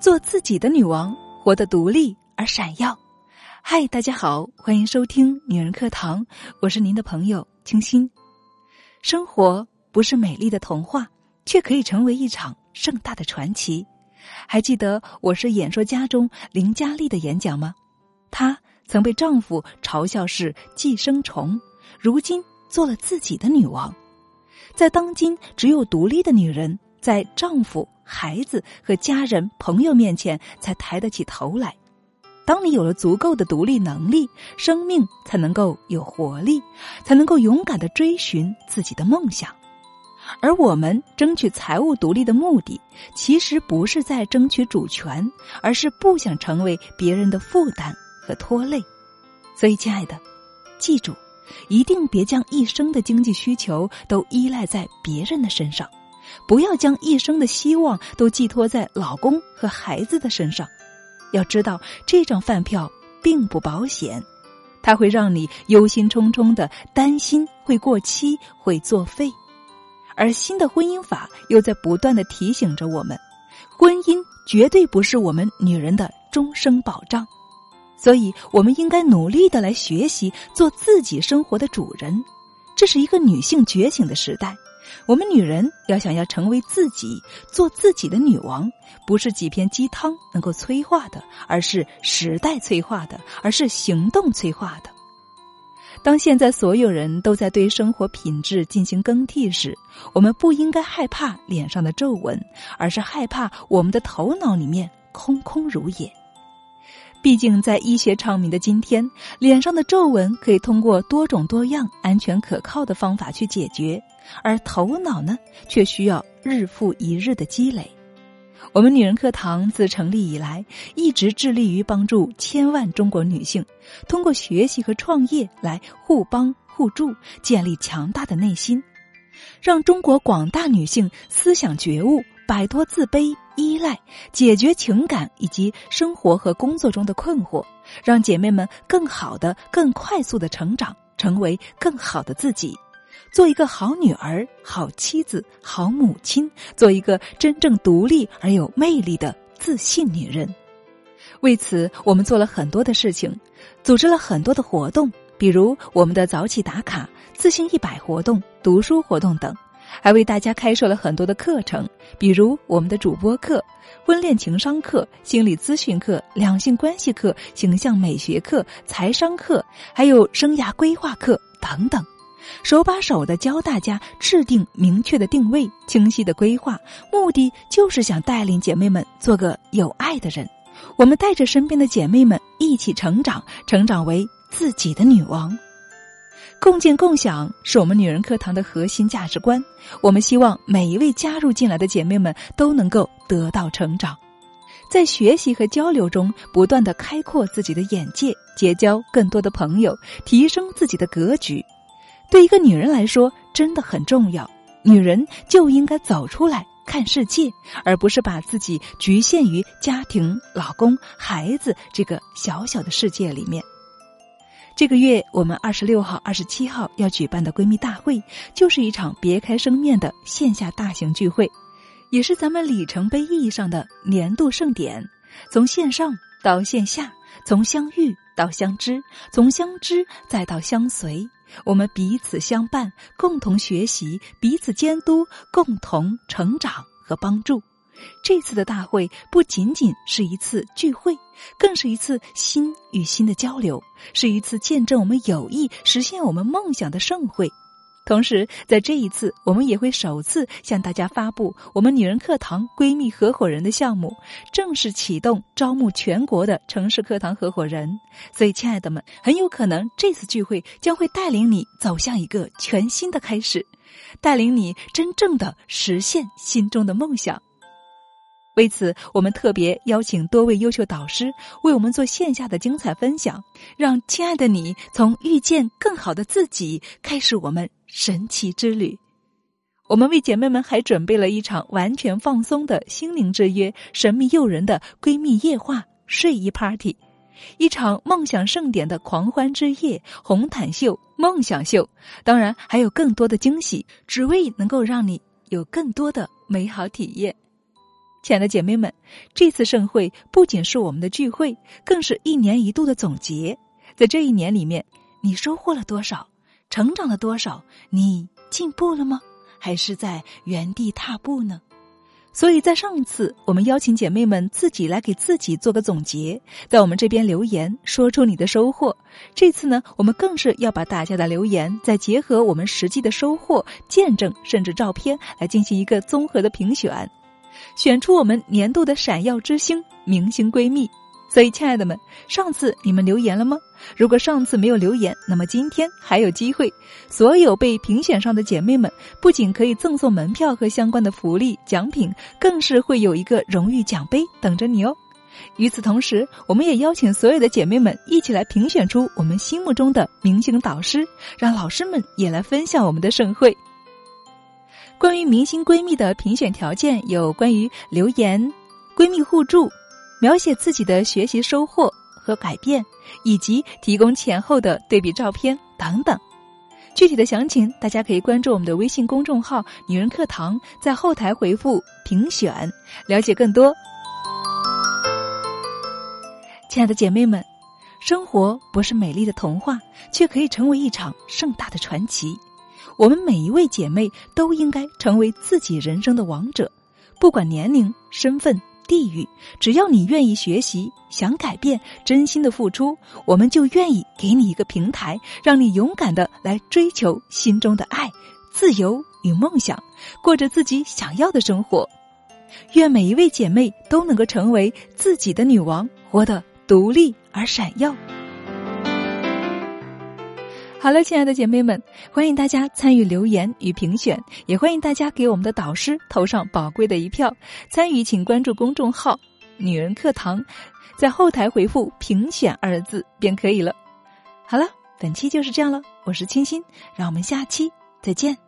做自己的女王，活得独立而闪耀。嗨，大家好，欢迎收听女人课堂，我是您的朋友清新。生活不是美丽的童话，却可以成为一场盛大的传奇。还记得我是演说家中林佳丽的演讲吗？她曾被丈夫嘲笑是寄生虫，如今做了自己的女王。在当今只有独立的女人，在丈夫、孩子和家人、朋友面前才抬得起头来。当你有了足够的独立能力，生命才能够有活力，才能够勇敢的追寻自己的梦想。而我们争取财务独立的目的，其实不是在争取主权，而是不想成为别人的负担和拖累。所以，亲爱的，记住，一定别将一生的经济需求都依赖在别人的身上，不要将一生的希望都寄托在老公和孩子的身上。要知道，这张饭票并不保险，它会让你忧心忡忡的担心会过期、会作废。而新的婚姻法又在不断的提醒着我们：婚姻绝对不是我们女人的终生保障。所以，我们应该努力的来学习做自己生活的主人。这是一个女性觉醒的时代。我们女人要想要成为自己，做自己的女王，不是几片鸡汤能够催化的，而是时代催化的，而是行动催化的。当现在所有人都在对生活品质进行更替时，我们不应该害怕脸上的皱纹，而是害怕我们的头脑里面空空如也。毕竟，在医学昌明的今天，脸上的皱纹可以通过多种多样、安全可靠的方法去解决，而头脑呢，却需要日复一日的积累。我们女人课堂自成立以来，一直致力于帮助千万中国女性，通过学习和创业来互帮互助，建立强大的内心，让中国广大女性思想觉悟。摆脱自卑、依赖，解决情感以及生活和工作中的困惑，让姐妹们更好的、更快速的成长，成为更好的自己，做一个好女儿、好妻子、好母亲，做一个真正独立而有魅力的自信女人。为此，我们做了很多的事情，组织了很多的活动，比如我们的早起打卡、自信一百活动、读书活动等。还为大家开设了很多的课程，比如我们的主播课、婚恋情商课、心理咨询课、两性关系课、形象美学课、财商课，还有生涯规划课等等，手把手的教大家制定明确的定位、清晰的规划，目的就是想带领姐妹们做个有爱的人。我们带着身边的姐妹们一起成长，成长为自己的女王。共建共享是我们女人课堂的核心价值观。我们希望每一位加入进来的姐妹们都能够得到成长，在学习和交流中不断的开阔自己的眼界，结交更多的朋友，提升自己的格局。对一个女人来说，真的很重要。女人就应该走出来看世界，而不是把自己局限于家庭、老公、孩子这个小小的世界里面。这个月我们二十六号、二十七号要举办的闺蜜大会，就是一场别开生面的线下大型聚会，也是咱们里程碑意义上的年度盛典。从线上到线下，从相遇到相知，从相知再到相随，我们彼此相伴，共同学习，彼此监督，共同成长和帮助。这次的大会不仅仅是一次聚会，更是一次心与心的交流，是一次见证我们友谊、实现我们梦想的盛会。同时，在这一次，我们也会首次向大家发布我们女人课堂闺蜜合伙人的项目，正式启动招募全国的城市课堂合伙人。所以，亲爱的们，很有可能这次聚会将会带领你走向一个全新的开始，带领你真正的实现心中的梦想。为此，我们特别邀请多位优秀导师为我们做线下的精彩分享，让亲爱的你从遇见更好的自己开始我们神奇之旅。我们为姐妹们还准备了一场完全放松的心灵之约、神秘诱人的闺蜜夜话睡衣 party，一场梦想盛典的狂欢之夜——红毯秀、梦想秀。当然，还有更多的惊喜，只为能够让你有更多的美好体验。亲爱的姐妹们，这次盛会不仅是我们的聚会，更是一年一度的总结。在这一年里面，你收获了多少？成长了多少？你进步了吗？还是在原地踏步呢？所以在上次，我们邀请姐妹们自己来给自己做个总结，在我们这边留言，说出你的收获。这次呢，我们更是要把大家的留言，再结合我们实际的收获、见证，甚至照片，来进行一个综合的评选，选出我们年度的闪耀之星、明星闺蜜。所以，亲爱的们，上次你们留言了吗？如果上次没有留言，那么今天还有机会。所有被评选上的姐妹们，不仅可以赠送门票和相关的福利奖品，更是会有一个荣誉奖杯等着你哦。与此同时，我们也邀请所有的姐妹们一起来评选出我们心目中的明星导师，让老师们也来分享我们的盛会。关于明星闺蜜的评选条件有：关于留言、闺蜜互助。描写自己的学习收获和改变，以及提供前后的对比照片等等。具体的详情，大家可以关注我们的微信公众号“女人课堂”，在后台回复“评选”了解更多。亲爱的姐妹们，生活不是美丽的童话，却可以成为一场盛大的传奇。我们每一位姐妹都应该成为自己人生的王者，不管年龄、身份。地狱，只要你愿意学习，想改变，真心的付出，我们就愿意给你一个平台，让你勇敢的来追求心中的爱、自由与梦想，过着自己想要的生活。愿每一位姐妹都能够成为自己的女王，活得独立而闪耀。好了，亲爱的姐妹们，欢迎大家参与留言与评选，也欢迎大家给我们的导师投上宝贵的一票。参与请关注公众号“女人课堂”，在后台回复“评选”二字便可以了。好了，本期就是这样了，我是清新，让我们下期再见。